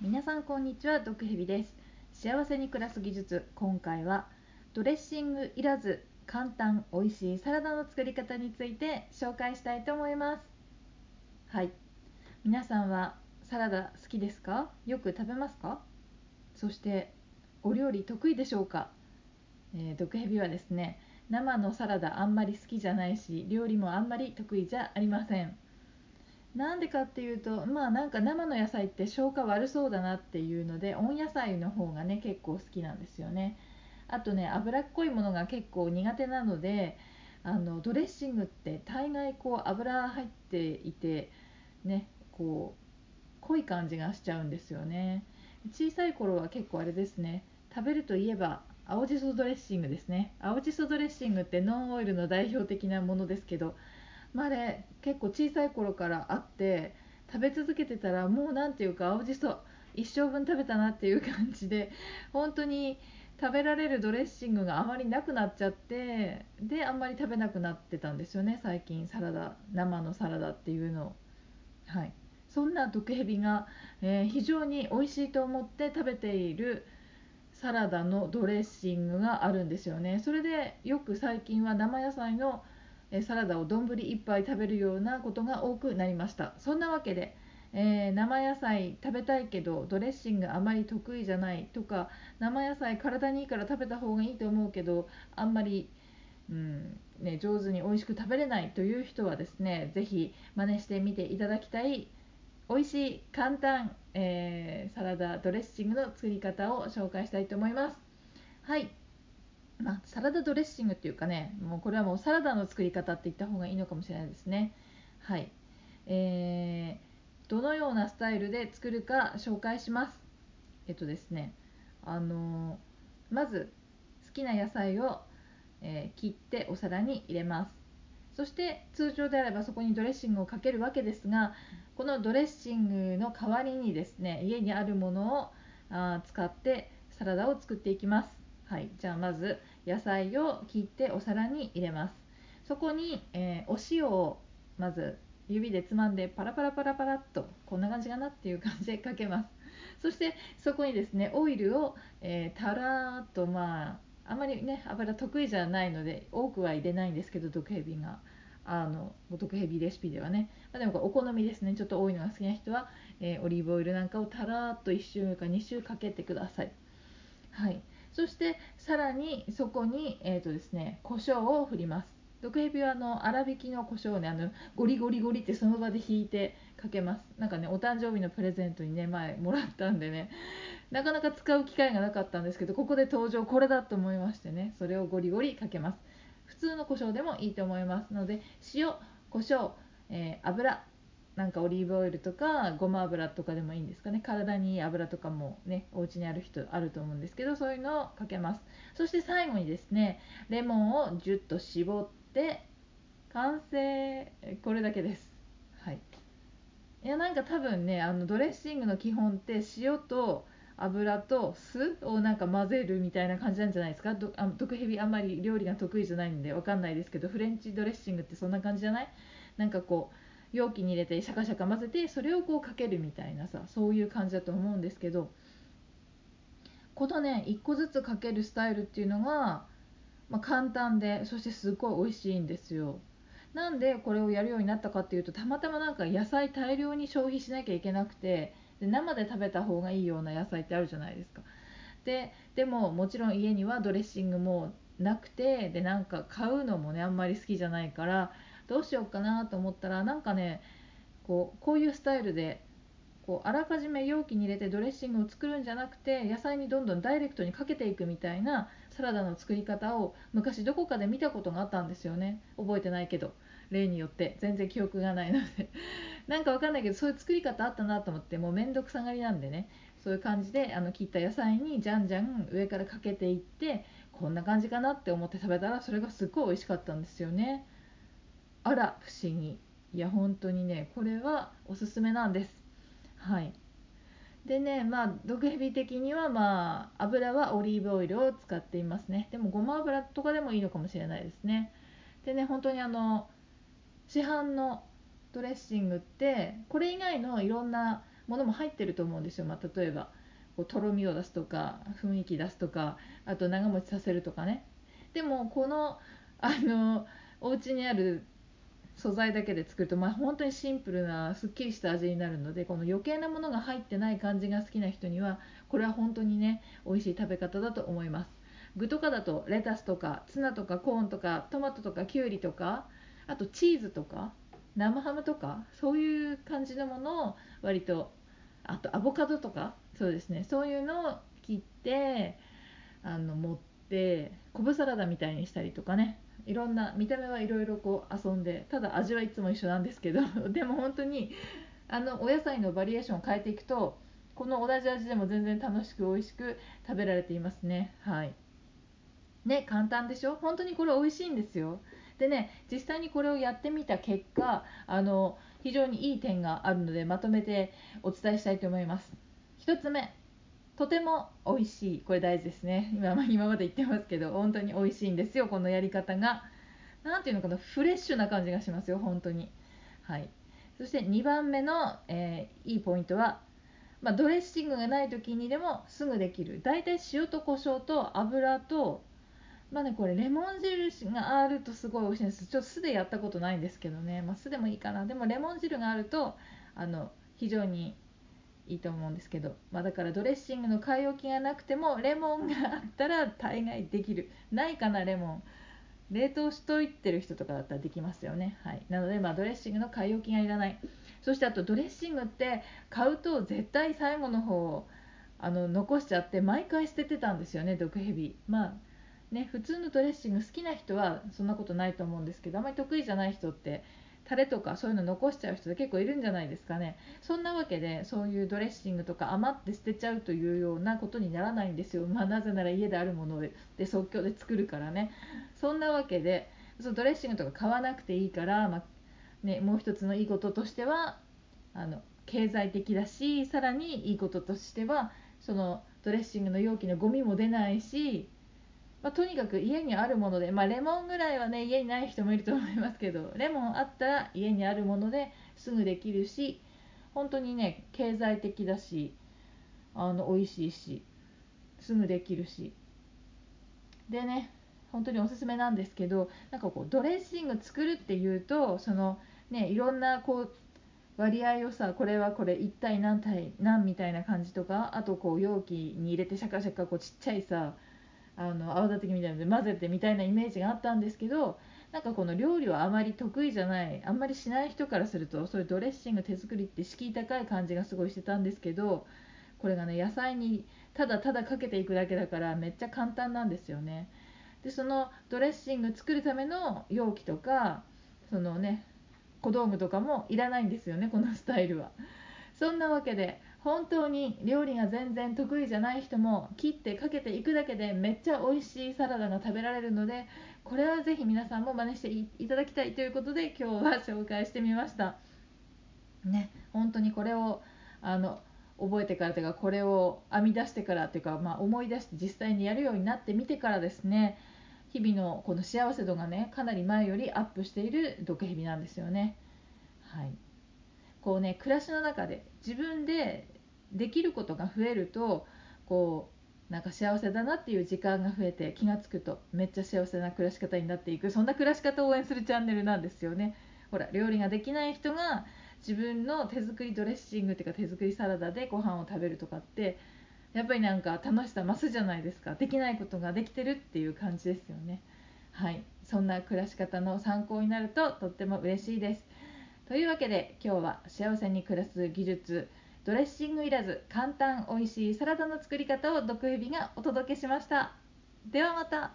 皆さんこんにちは毒蛇です。幸せに暮らす技術。今回はドレッシングいらず簡単美味しいサラダの作り方について紹介したいと思います。はい。皆さんはサラダ好きですか？よく食べますか？そしてお料理得意でしょうか、えー、毒蛇はですね生のサラダあんまり好きじゃないし料理もあんまり得意じゃありません。なんでかっていうとまあなんか生の野菜って消化悪そうだなっていうので温野菜の方がね結構好きなんですよね。あとね脂っこいものが結構苦手なのであのドレッシングって大概こう油入っていてねこう濃い感じがしちゃうんですよね。小さい頃は結構あれですね。食べるといえば青じそドレッシングですね。青じそドレッシングってノンオイルの代表的なものですけどまで結構小さい頃からあって食べ続けてたらもう何ていうか青じそ一生分食べたなっていう感じで本当に食べられるドレッシングがあまりなくなっちゃってであんまり食べなくなってたんですよね最近サラダ生のサラダっていうのを。はい。そんな毒蛇が、えー、非常に美味しいと思って食べているサラダのドレッシングがあるんですよね。それでよく最近は生野菜のサラダを丼1杯食べるようなことが多くなりました。そんなわけで、えー、生野菜食べたいけどドレッシングあまり得意じゃないとか生野菜体にいいから食べた方がいいと思うけどあんまり、うんね、上手に美味しく食べれないという人はですね是非真似してみていただきたい美味しい簡単、えー、サラダドレッシングの作り方を紹介したいと思います。はい。まあ、サラダドレッシングっていうかねもうこれはもうサラダの作り方って言った方がいいのかもしれないですね。はい。えー、どのようなスタイルで作るか紹介します。えっとですねあのー、まず好きな野菜を、えー、切ってお皿に入れます。そして通常であればそこにドレッシングをかけるわけですがこのドレッシングの代わりにですね家にあるものをあ使ってサラダを作っていきます。はい、じゃあまず野菜を切ってお皿に入れます。そこに、えー、お塩をまず指でつまんでパラパラパラパラっとこんな感じかなっていう感じでかけます。そしてそこにですねオイルを、えー、たらーっとまああまりね油得意じゃないので多くは入れないんですけど毒蛇が。あの毒蛇レシピではね、まあ、でもお好みですね。ちょっと多いのが好きな人は、えー、オリーブオイルなんかをたらーっと1周か2周かけてください。はい。そしてさらにそこに、えーとですね、胡椒を振ります。毒蛇はあの粗挽きの胡椒をねあのゴリゴリゴリってその場で引いてかけます。なんかねお誕生日のプレゼントにね前もらったんでね。なかなか使う機会がなかったんですけどここで登場これだと思いましてねそれをゴリゴリかけます。普通の胡椒でもいいと思いますので塩胡椒、えー、油なんかオリーブオイルとかごま油とかでもいいんですかね。体にいい油とかもねお家にある人あると思うんですけどそういうのをかけます。そして最後にですねレモンをジュッと絞って完成。これだけです。はい。いやなんか多分ねあのドレッシングの基本って塩と油と酢をなんか混ぜるみたいな感じなんじゃないですか。どあ毒蛇あんまり料理が得意じゃないんでわかんないですけどフレンチドレッシングってそんな感じじゃない？なんかこう容器に入れてシャカシャカ混ぜてそれをこうかけるみたいなさそういう感じだと思うんですけどこのね1個ずつかけるスタイルっていうのが、まあ、簡単でそしてすごい美味しいんですよ。なんでこれをやるようになったかっていうとたまたまなんか野菜大量に消費しなきゃいけなくてで生で食べた方がいいような野菜ってあるじゃないですか。ででももちろん家にはドレッシングもなくてでなんか買うのもねあんまり好きじゃないからどうしようかなと思ったらなんかねこうこういうスタイルでこうあらかじめ容器に入れてドレッシングを作るんじゃなくて野菜にどんどんダイレクトにかけていくみたいなサラダの作り方を昔どこかで見たことがあったんですよね。覚えてないけど。例によって。全然記憶がないので。なんかわかんないけどそういう作り方あったなと思ってもうめんどくさがりなんでね。そういう感じであの切った野菜にじゃんじゃん上からかけていってこんな感じかなって思って食べたらそれがすっごい美味しかったんですよね。あら不思議。いや本当にねこれはおすすめなんです。はい。でねまあ毒蛇的にはまあ油はオリーブオイルを使っていますね。でもごま油とかでもいいのかもしれないですね。でね本当にあの市販のドレッシングってこれ以外のいろんなものも入ってると思うんですよ、まあ、例えばこうとろみを出すとか雰囲気出すとかあと長持ちさせるとかね。でもこのあのお家にある素材だけで作ると、まあ、本当にシンプルなすっきりした味になるのでこの余計なものが入ってない感じが好きな人にはこれは本当にね美味しい食べ方だと思います。具とかだとレタスとかツナとかコーンとかトマトとかキュウリとかあとチーズとか生ハムとかそういう感じのものを割とあとアボカドとかそうですねそういうのを切ってあの持って昆布サラダみたいにしたりとかね。いろんな見た目はいろいろこう遊んでただ味はいつも一緒なんですけど でも本当にあのお野菜のバリエーションを変えていくとこの同じ味でも全然楽しく美味しく食べられていますね。はい。ね簡単でしょ？本当にこれ美味しいんですよ。でね実際にこれをやってみた結果あの非常にいい点があるのでまとめてお伝えしたいと思います。1つ目。とても美味しい。これ大事ですね。今今まで言ってますけど本当に美味しいんですよ。このやり方が。何ていうのかなフレッシュな感じがしますよ。本当に。はい。そして2番目の、えー、いいポイントは、まあ、ドレッシングがない時にでもすぐできる。大体塩と胡椒と油とまあねこれレモン汁があるとすごい美味しいんです。ちょっと酢でやったことないんですけどね、まあ、酢でもいいかな。でもレモン汁があるとあの非常にいいと思うんですけど、まあ、だからドレッシングの買い置きがなくてもレモンがあったら大概できる。ないかなレモン。冷凍しといてる人とかだったらできますよね、はい、なので、まあ、ドレッシングの買い置きがいらない。そしてあとドレッシングって買うと絶対最後の方あの残しちゃって毎回捨ててたんですよね毒蛇。まあね普通のドレッシング好きな人はそんなことないと思うんですけどあまり得意じゃない人ってタレとかそういうの残しちゃう人結構いるんじゃないですかね。そんなわけでそういうドレッシングとか余って捨てちゃうというようなことにならないんですよ、まあ、なぜなら家であるもので即興で作るからね。そんなわけでそのドレッシングとか買わなくていいから、まあ、ね、もう一つのいいこととしてはあの経済的だしさらにいいこととしてはそのドレッシングの容器のゴミも出ないしまあ、とにかく家にあるもので、まあ、レモンぐらいはね家にない人もいると思いますけどレモンあったら家にあるものですぐできるし本当にね経済的だしあの美味しいしすぐできるし。でね本当におすすめなんですけどなんかこうドレッシング作るっていうとそのねいろんなこう割合をさこれはこれ1対何対何みたいな感じとかあとこう容器に入れてシャカシャカこうちっちゃいさあの泡立て器みたいなので混ぜてみたいなイメージがあったんですけどなんかこの料理はあまり得意じゃないあんまりしない人からするとそういうドレッシング手作りって敷居高い感じがすごいしてたんですけどこれがね野菜にただただかけていくだけだからめっちゃ簡単なんですよね。でそのドレッシング作るための容器とかそのね小道具とかもいらないんですよねこのスタイルは。そんなわけで本当に料理が全然得意じゃない人も切ってかけていくだけでめっちゃ美味しいサラダが食べられるのでこれはぜひ皆さんも真似していただきたいということで今日は紹介してみました。ね本当にこれをあの覚えてからというかこれを編み出してからというか、まあ、思い出して実際にやるようになってみてからですね日々のこの幸せ度がねかなり前よりアップしている毒蛇なんですよね。はい。こうね暮らしの中で自分でできることが増えるとこうなんか幸せだなっていう時間が増えて気が付くとめっちゃ幸せな暮らし方になっていく。そんな暮らし方を応援するチャンネルなんですよね。ほら料理ができない人が自分の手作りドレッシングっていうか手作りサラダでご飯を食べるとかってやっぱりなんか楽しさ増すじゃないですか。できないことができてるっていう感じですよね。はい。そんな暮らし方の参考になるととっても嬉しいです。というわけで今日は幸せに暮らす技術ドレッシングいらず簡単おいしいサラダの作り方を毒蛇がお届けしました。ではまた。